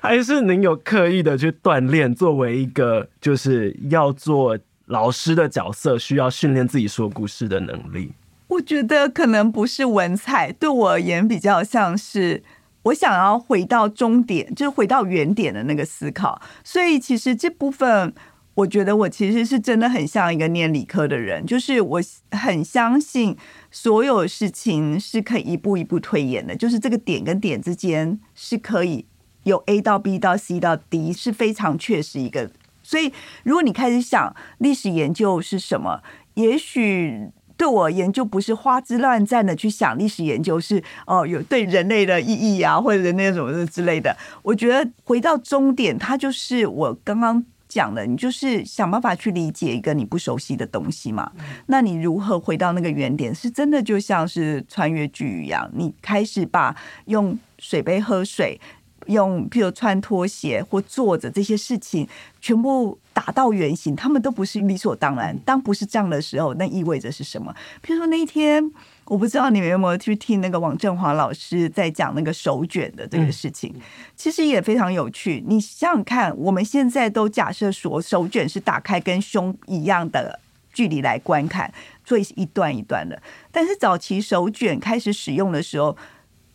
还是您有刻意的去锻炼，作为一个就是要做？老师的角色需要训练自己说故事的能力。我觉得可能不是文采，对我而言比较像是我想要回到终点，就是回到原点的那个思考。所以其实这部分，我觉得我其实是真的很像一个念理科的人，就是我很相信所有事情是可以一步一步推演的，就是这个点跟点之间是可以有 A 到 B 到 C 到 D，是非常确实一个。所以，如果你开始想历史研究是什么，也许对我而言就不是花枝乱颤的去想历史研究是哦有对人类的意义啊，或者人类什么的之类的。我觉得回到终点，它就是我刚刚讲的，你就是想办法去理解一个你不熟悉的东西嘛。那你如何回到那个原点？是真的就像是穿越剧一样，你开始把用水杯喝水。用譬如穿拖鞋或坐着这些事情，全部打到原形，他们都不是理所当然。当不是这样的时候，那意味着是什么？譬如说那一天，我不知道你们有没有去听那个王振华老师在讲那个手卷的这个事情，其实也非常有趣。你想想看，我们现在都假设说手卷是打开跟胸一样的距离来观看，所以是一段一段的。但是早期手卷开始使用的时候。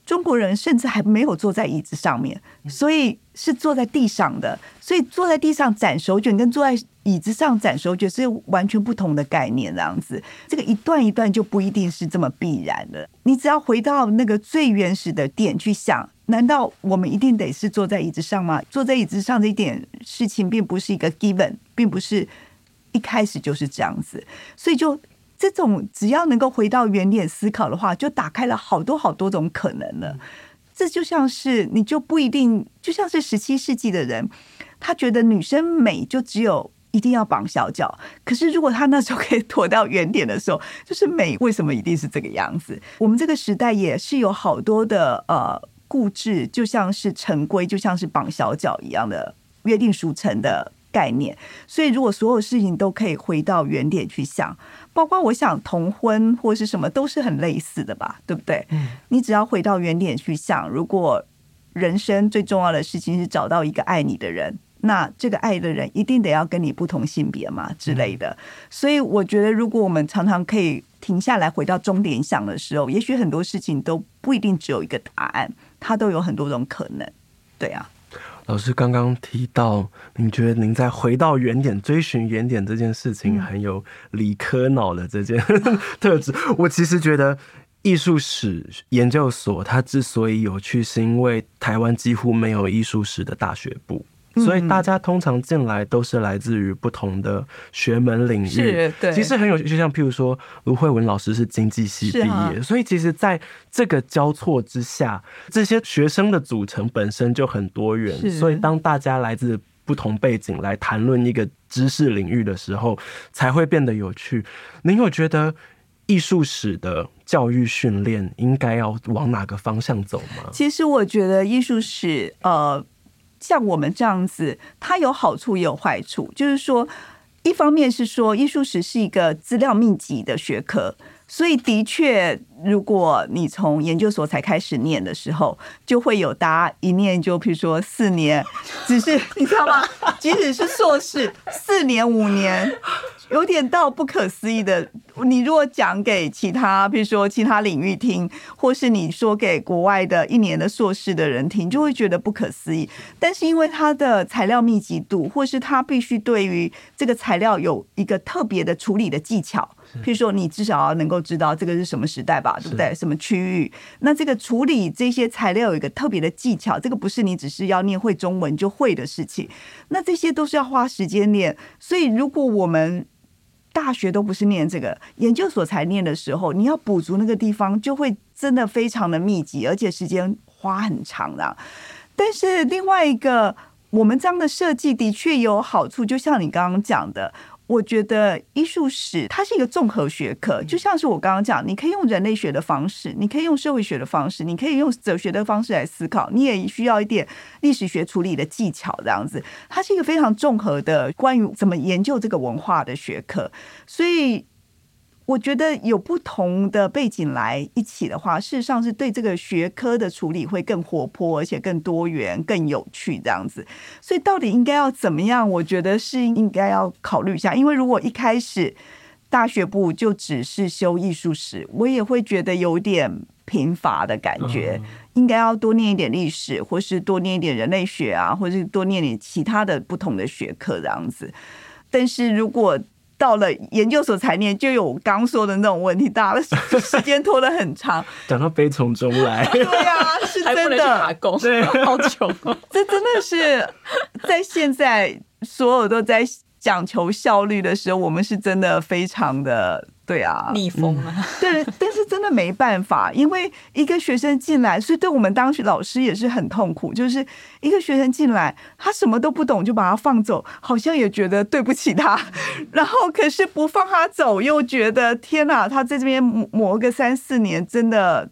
中国人甚至还没有坐在椅子上面，所以是坐在地上的。所以坐在地上斩手卷，跟坐在椅子上斩手卷是完全不同的概念。这样子，这个一段一段就不一定是这么必然的。你只要回到那个最原始的点去想，难道我们一定得是坐在椅子上吗？坐在椅子上这一点事情，并不是一个 given，并不是一开始就是这样子。所以就。这种只要能够回到原点思考的话，就打开了好多好多种可能了。这就像是你就不一定，就像是十七世纪的人，他觉得女生美就只有一定要绑小脚。可是如果他那时候可以躲到原点的时候，就是美为什么一定是这个样子？我们这个时代也是有好多的呃固执，就像是陈规，就像是绑小脚一样的约定俗成的概念。所以如果所有事情都可以回到原点去想。包括我想同婚或是什么都是很类似的吧，对不对？嗯，你只要回到原点去想，如果人生最重要的事情是找到一个爱你的人，那这个爱的人一定得要跟你不同性别嘛之类的。所以我觉得，如果我们常常可以停下来回到终点想的时候，也许很多事情都不一定只有一个答案，它都有很多种可能。对啊。老师刚刚提到，您觉得您在回到原点、追寻原点这件事情很有理科脑的这件 特质。我其实觉得艺术史研究所它之所以有趣，是因为台湾几乎没有艺术史的大学部。所以大家通常进来都是来自于不同的学门领域，是，对，其实很有趣。就像譬如说，卢慧文老师是经济系毕业，所以其实在这个交错之下，这些学生的组成本身就很多元。所以当大家来自不同背景来谈论一个知识领域的时候，才会变得有趣。您有觉得艺术史的教育训练应该要往哪个方向走吗？其实我觉得艺术史，呃。像我们这样子，它有好处也有坏处。就是说，一方面是说艺术史是一个资料密集的学科，所以的确，如果你从研究所才开始念的时候，就会有大家一念就，譬如说四年，只是你知道吗？即使是硕士，四年五年。有点到不可思议的，你如果讲给其他，比如说其他领域听，或是你说给国外的一年的硕士的人听，就会觉得不可思议。但是因为它的材料密集度，或是它必须对于这个材料有一个特别的处理的技巧，譬如说，你至少要能够知道这个是什么时代吧，对不对？什么区域？那这个处理这些材料有一个特别的技巧，这个不是你只是要念会中文就会的事情。那这些都是要花时间练。所以，如果我们大学都不是念这个，研究所才念的时候，你要补足那个地方，就会真的非常的密集，而且时间花很长的。但是另外一个，我们这样的设计的确有好处，就像你刚刚讲的。我觉得艺术史它是一个综合学科，就像是我刚刚讲，你可以用人类学的方式，你可以用社会学的方式，你可以用哲学的方式来思考，你也需要一点历史学处理的技巧，这样子，它是一个非常综合的关于怎么研究这个文化的学科，所以。我觉得有不同的背景来一起的话，事实上是对这个学科的处理会更活泼，而且更多元、更有趣这样子。所以到底应该要怎么样？我觉得是应该要考虑一下。因为如果一开始大学部就只是修艺术史，我也会觉得有点贫乏的感觉。应该要多念一点历史，或是多念一点人类学啊，或是多念点其他的不同的学科这样子。但是如果到了研究所才念，就有我刚说的那种问题，大家时间拖得很长。讲到悲从中来，对啊，是真的，打工，对，好穷哦。这真的是在现在所有都在讲求效率的时候，我们是真的非常的。对啊，逆风啊！对，但是真的没办法，因为一个学生进来，所以对我们当时老师也是很痛苦。就是一个学生进来，他什么都不懂，就把他放走，好像也觉得对不起他。然后可是不放他走，又觉得天哪，他在这边磨个三四年，真的。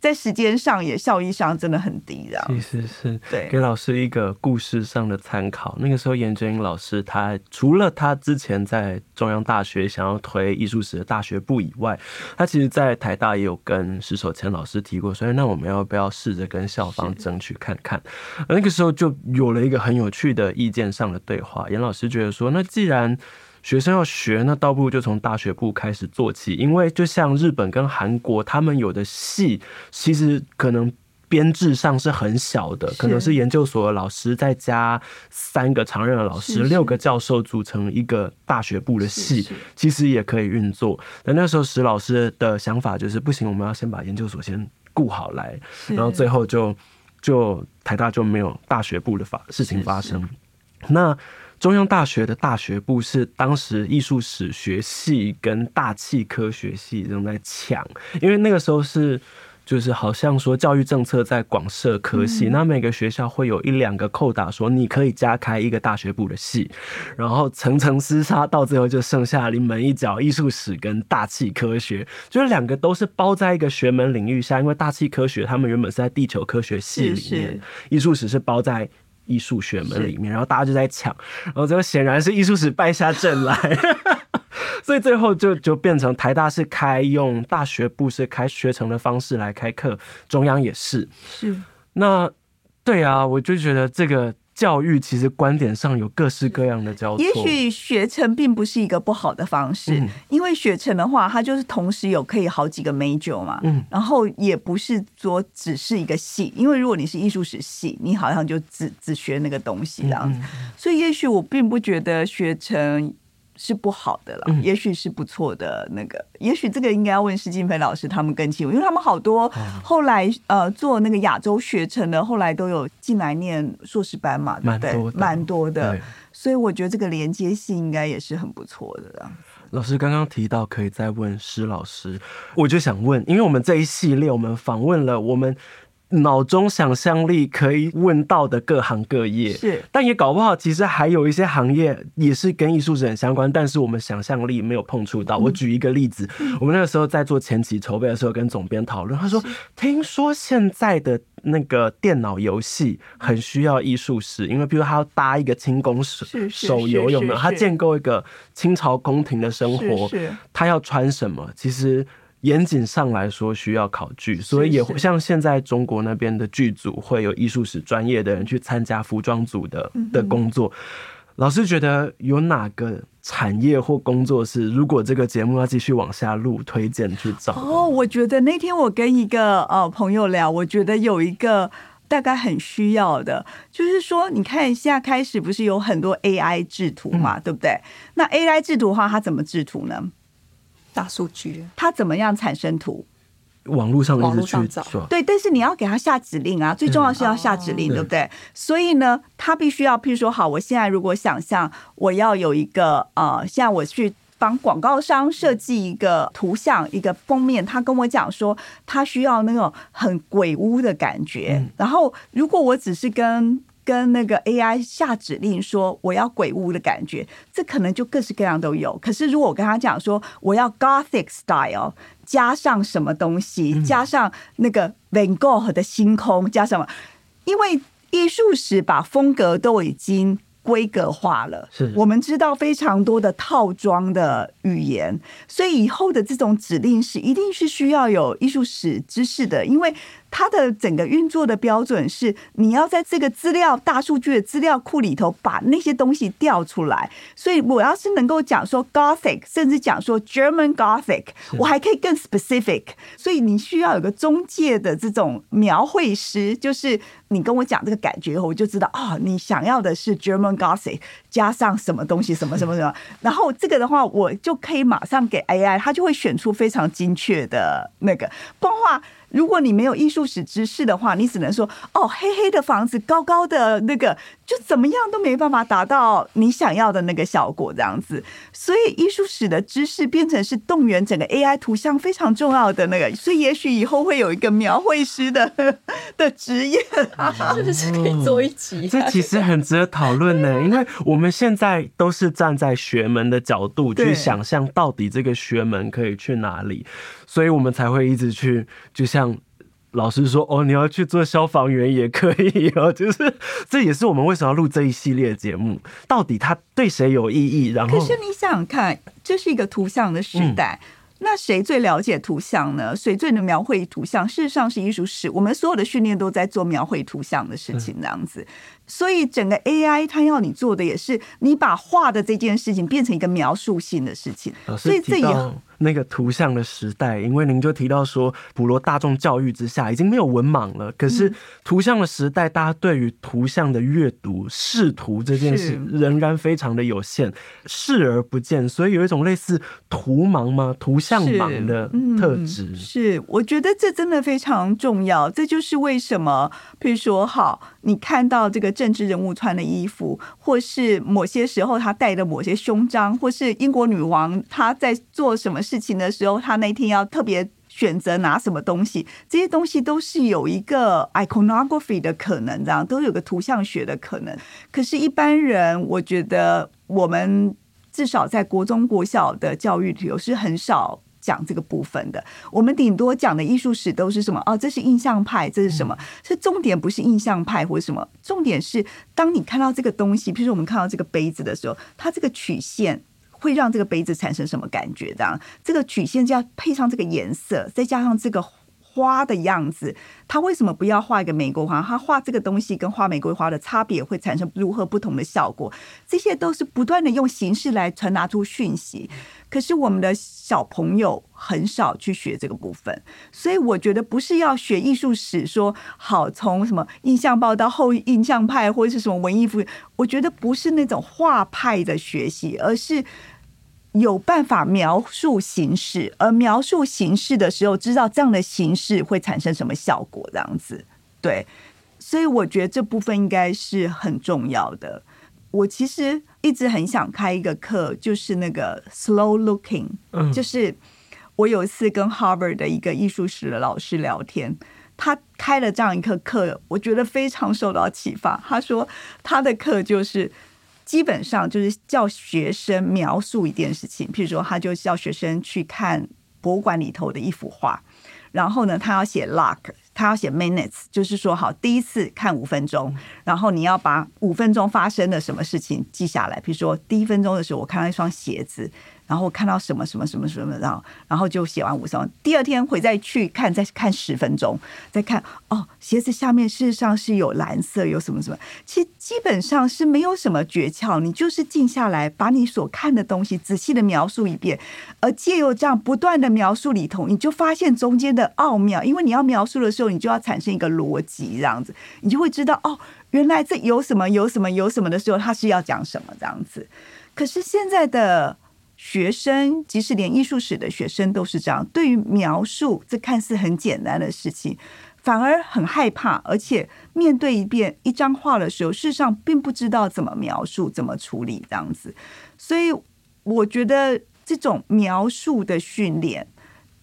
在时间上也效益上真的很低，的其实是对给老师一个故事上的参考。那个时候，颜真英老师他除了他之前在中央大学想要推艺术史的大学部以外，他其实在台大也有跟石守谦老师提过，所以那我们要不要试着跟校方争取看看？而那个时候就有了一个很有趣的意见上的对话。严老师觉得说，那既然学生要学，那倒不如就从大学部开始做起，因为就像日本跟韩国，他们有的系其实可能编制上是很小的，可能是研究所的老师再加三个常任的老师，六个教授组成一个大学部的系，其实也可以运作。但那时候石老师的想法就是不行，我们要先把研究所先顾好来，然后最后就就台大就没有大学部的发事情发生。那。中央大学的大学部是当时艺术史学系跟大气科学系正在抢，因为那个时候是就是好像说教育政策在广设科系，那每个学校会有一两个扣打，说你可以加开一个大学部的系，然后层层厮杀，到最后就剩下临门一脚艺术史跟大气科学，就是两个都是包在一个学门领域下，因为大气科学他们原本是在地球科学系里面，艺术史是包在。艺术学门里面，然后大家就在抢，然后最后显然是艺术史败下阵来，所以最后就就变成台大是开用大学部是开学程的方式来开课，中央也是。是，那对啊，我就觉得这个。教育其实观点上有各式各样的交错。也许学成并不是一个不好的方式，嗯、因为学成的话，它就是同时有可以好几个 major 嘛。嗯，然后也不是说只是一个系，因为如果你是艺术史系，你好像就只只学那个东西这样子。所以也许我并不觉得学程。是不好的了，也许是不错的那个，也许这个应该要问施静飞老师他们更清楚，因为他们好多后来呃做那个亚洲学程的，后来都有进来念硕士班嘛，对不对？蛮多的，所以我觉得这个连接性应该也是很不错的。老师刚刚提到可以再问施老师，我就想问，因为我们这一系列我们访问了我们。脑中想象力可以问到的各行各业是，但也搞不好，其实还有一些行业也是跟艺术史很相关，但是我们想象力没有碰触到。我举一个例子，我们那个时候在做前期筹备的时候，跟总编讨论，他说：“听说现在的那个电脑游戏很需要艺术史，因为比如他要搭一个清宫手手游，有没有？他建构一个清朝宫廷的生活，他要穿什么？其实。”严谨上来说，需要考据，所以也会像现在中国那边的剧组会有艺术史专业的人去参加服装组的的工作。老师觉得有哪个产业或工作是，如果这个节目要继续往下录，推荐去找？哦，我觉得那天我跟一个呃朋友聊，我觉得有一个大概很需要的，就是说，你看现在开始不是有很多 AI 制图嘛，对不对？那 AI 制图的话，它怎么制图呢？大数据，它怎么样产生图？网络上网络上找，对，但是你要给他下指令啊，最重要是要下指令，对不对？所以呢，他必须要，譬如说，好，我现在如果想象我要有一个呃，现在我去帮广告商设计一个图像，一个封面，他跟我讲说，他需要那种很鬼屋的感觉。然后，如果我只是跟跟那个 AI 下指令说我要鬼屋的感觉，这可能就各式各样都有。可是如果我跟他讲说我要 Gothic style，加上什么东西，加上那个 Van Gogh 的星空，加什么？因为艺术史把风格都已经。规格化了，是我们知道非常多的套装的语言，所以以后的这种指令是一定是需要有艺术史知识的，因为它的整个运作的标准是你要在这个资料大数据的资料库里头把那些东西调出来。所以我要是能够讲说 Gothic，甚至讲说 German Gothic，我还可以更 specific。所以你需要有个中介的这种描绘师，就是。你跟我讲这个感觉以后，我就知道啊、哦，你想要的是 German Gothic 加上什么东西，什么什么什么，然后这个的话，我就可以马上给 AI，它就会选出非常精确的那个，不然的话。如果你没有艺术史知识的话，你只能说哦，黑黑的房子，高高的那个，就怎么样都没办法达到你想要的那个效果，这样子。所以艺术史的知识变成是动员整个 AI 图像非常重要的那个。所以也许以后会有一个描绘师的的职业，是不是可以做一集？这其实很值得讨论呢，因为我们现在都是站在学门的角度去想象，到底这个学门可以去哪里。所以我们才会一直去，就像老师说哦，你要去做消防员也可以哦，就是这也是我们为什么要录这一系列节目，到底它对谁有意义？然后，可是你想想看，这是一个图像的时代，嗯、那谁最了解图像呢？谁最能描绘图像？事实上是艺术史，我们所有的训练都在做描绘图像的事情，这样子。嗯、所以整个 AI 它要你做的也是，你把画的这件事情变成一个描述性的事情，所以这也。那个图像的时代，因为您就提到说，普罗大众教育之下已经没有文盲了。可是图像的时代，大家对于图像的阅读、视图这件事仍然非常的有限，视而不见，所以有一种类似图盲吗？图像盲的特质。是，是，我觉得这真的非常重要。这就是为什么，譬如说，好，你看到这个政治人物穿的衣服，或是某些时候他戴的某些胸章，或是英国女王她在做什么事情的时候，她那天要特别选择拿什么东西，这些东西都是有一个 iconography 的可能，这样都有个图像学的可能。可是，一般人我觉得，我们至少在国中、国小的教育里头是很少讲这个部分的。我们顶多讲的艺术史都是什么？哦，这是印象派，这是什么？是重点不是印象派或者什么？重点是当你看到这个东西，譬如说我们看到这个杯子的时候，它这个曲线。会让这个杯子产生什么感觉？这样，这个曲线就要配上这个颜色，再加上这个花的样子。他为什么不要画一个玫瑰花？他画这个东西跟画玫瑰花的差别会产生如何不同的效果？这些都是不断的用形式来传达出讯息。可是我们的小朋友很少去学这个部分，所以我觉得不是要学艺术史，说好从什么印象派到后印象派，或者是什么文艺复，我觉得不是那种画派的学习，而是。有办法描述形式，而描述形式的时候，知道这样的形式会产生什么效果，这样子，对。所以我觉得这部分应该是很重要的。我其实一直很想开一个课，就是那个 slow looking，就是我有一次跟 Harvard 的一个艺术史的老师聊天，他开了这样一课课，我觉得非常受到启发。他说他的课就是。基本上就是叫学生描述一件事情，譬如说，他就叫学生去看博物馆里头的一幅画，然后呢，他要写 log，他要写 minutes，就是说，好，第一次看五分钟，然后你要把五分钟发生的什么事情记下来，比如说，第一分钟的时候，我看到一双鞋子。然后看到什么什么什么什么，然后然后就写完五分钟。第二天回再去看，再看十分钟，再看哦，鞋子下面事实上是有蓝色，有什么什么。其实基本上是没有什么诀窍，你就是静下来，把你所看的东西仔细的描述一遍，而借由这样不断的描述里头，你就发现中间的奥妙。因为你要描述的时候，你就要产生一个逻辑，这样子，你就会知道哦，原来这有什么有什么有什么的时候，他是要讲什么这样子。可是现在的。学生，即使连艺术史的学生都是这样，对于描述这看似很简单的事情，反而很害怕，而且面对一遍一张画的时候，事实上并不知道怎么描述、怎么处理这样子。所以我觉得这种描述的训练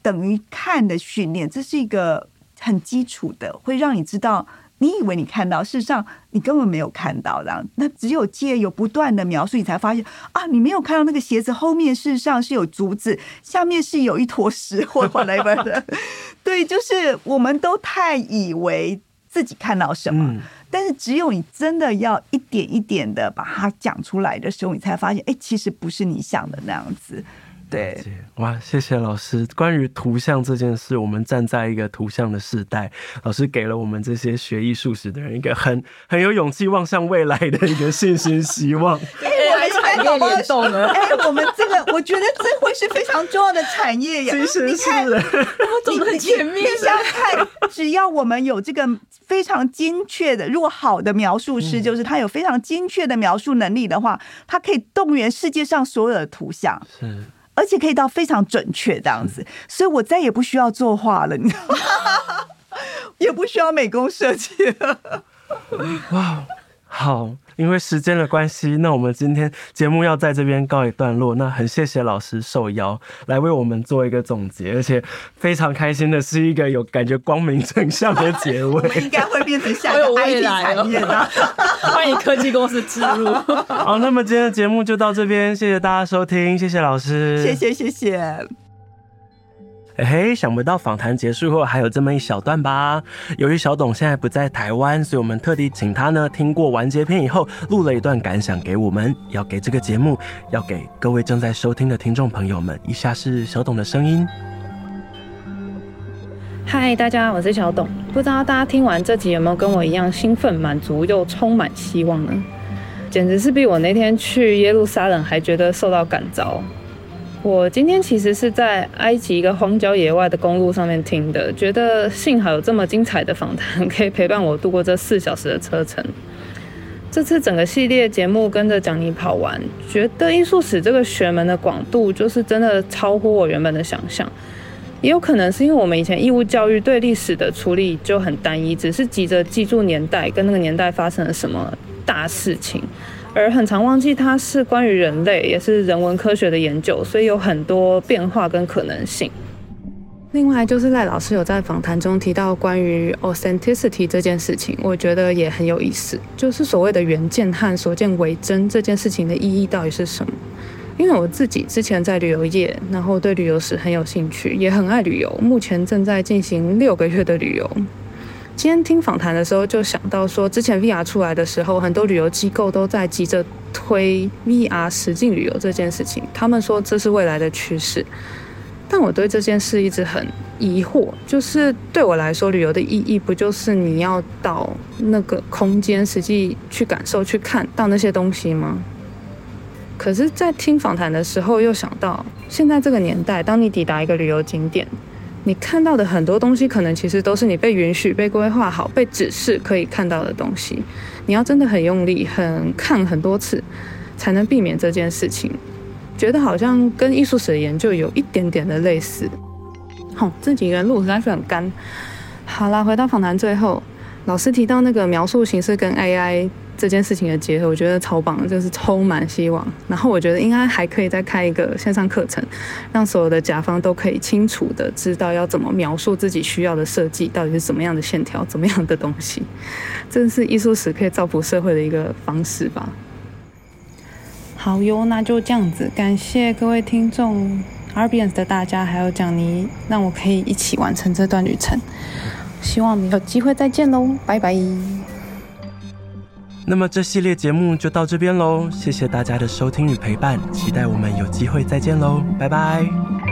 等于看的训练，这是一个很基础的，会让你知道。你以为你看到，事实上你根本没有看到的。那只有借由不断的描述，你才发现啊，你没有看到那个鞋子后面事实上是有竹子，下面是有一坨石或 whatever 的。对，就是我们都太以为自己看到什么，但是只有你真的要一点一点的把它讲出来的时候，你才发现，哎，其实不是你想的那样子。对，哇，谢谢老师。关于图像这件事，我们站在一个图像的时代，老师给了我们这些学艺术史的人一个很很有勇气望向未来的一个信心、希望。哎，我还是很感动呢。哎，我们这个，我觉得这会是非常重要的产业呀。其 实是，我走很前面。你想看，只要我们有这个非常精确的，如果好的描述师，就是他有非常精确的描述能力的话，他可以动员世界上所有的图像。是。而且可以到非常准确这样子，所以我再也不需要作画了，你知道吗？也不需要美工设计了。哇，好。因为时间的关系，那我们今天节目要在这边告一段落。那很谢谢老师受邀来为我们做一个总结，而且非常开心的是一个有感觉光明正向的结尾。我 们应该会变成下一个 IT 产业的，欢迎科技公司植入。好，那么今天的节目就到这边，谢谢大家收听，谢谢老师，谢谢谢谢。嘿，想不到访谈结束后还有这么一小段吧？由于小董现在不在台湾，所以我们特地请他呢听过完结篇以后，录了一段感想给我们，要给这个节目，要给各位正在收听的听众朋友们。以下是小董的声音。嗨，大家，我是小董。不知道大家听完这集有没有跟我一样兴奋、满足又充满希望呢？简直是比我那天去耶路撒冷还觉得受到感召。我今天其实是在埃及一个荒郊野外的公路上面听的，觉得幸好有这么精彩的访谈可以陪伴我度过这四小时的车程。这次整个系列节目跟着讲你跑完，觉得艺术史这个学门的广度就是真的超乎我原本的想象。也有可能是因为我们以前义务教育对历史的处理就很单一，只是急着记住年代跟那个年代发生了什么大事情。而很常忘记它是关于人类，也是人文科学的研究，所以有很多变化跟可能性。另外就是赖老师有在访谈中提到关于 authenticity 这件事情，我觉得也很有意思，就是所谓的原件和所见为真这件事情的意义到底是什么？因为我自己之前在旅游业，然后对旅游史很有兴趣，也很爱旅游，目前正在进行六个月的旅游。今天听访谈的时候，就想到说，之前 VR 出来的时候，很多旅游机构都在急着推 VR 实境旅游这件事情。他们说这是未来的趋势，但我对这件事一直很疑惑。就是对我来说，旅游的意义不就是你要到那个空间，实际去感受、去看到那些东西吗？可是，在听访谈的时候，又想到现在这个年代，当你抵达一个旅游景点。你看到的很多东西，可能其实都是你被允许、被规划好、被指示可以看到的东西。你要真的很用力、很看很多次，才能避免这件事情。觉得好像跟艺术史的研究有一点点的类似。好，这几个人录实在是很干。好啦，回到访谈最后，老师提到那个描述形式跟 AI。这件事情的结合，我觉得超棒，就是充满希望。然后我觉得应该还可以再开一个线上课程，让所有的甲方都可以清楚的知道要怎么描述自己需要的设计到底是怎么样的线条、怎么样的东西。这是艺术史可以造福社会的一个方式吧。好哟，那就这样子，感谢各位听众，RBANS 的大家还有蒋妮，让我可以一起完成这段旅程。希望有机会再见喽，拜拜。那么这系列节目就到这边喽，谢谢大家的收听与陪伴，期待我们有机会再见喽，拜拜。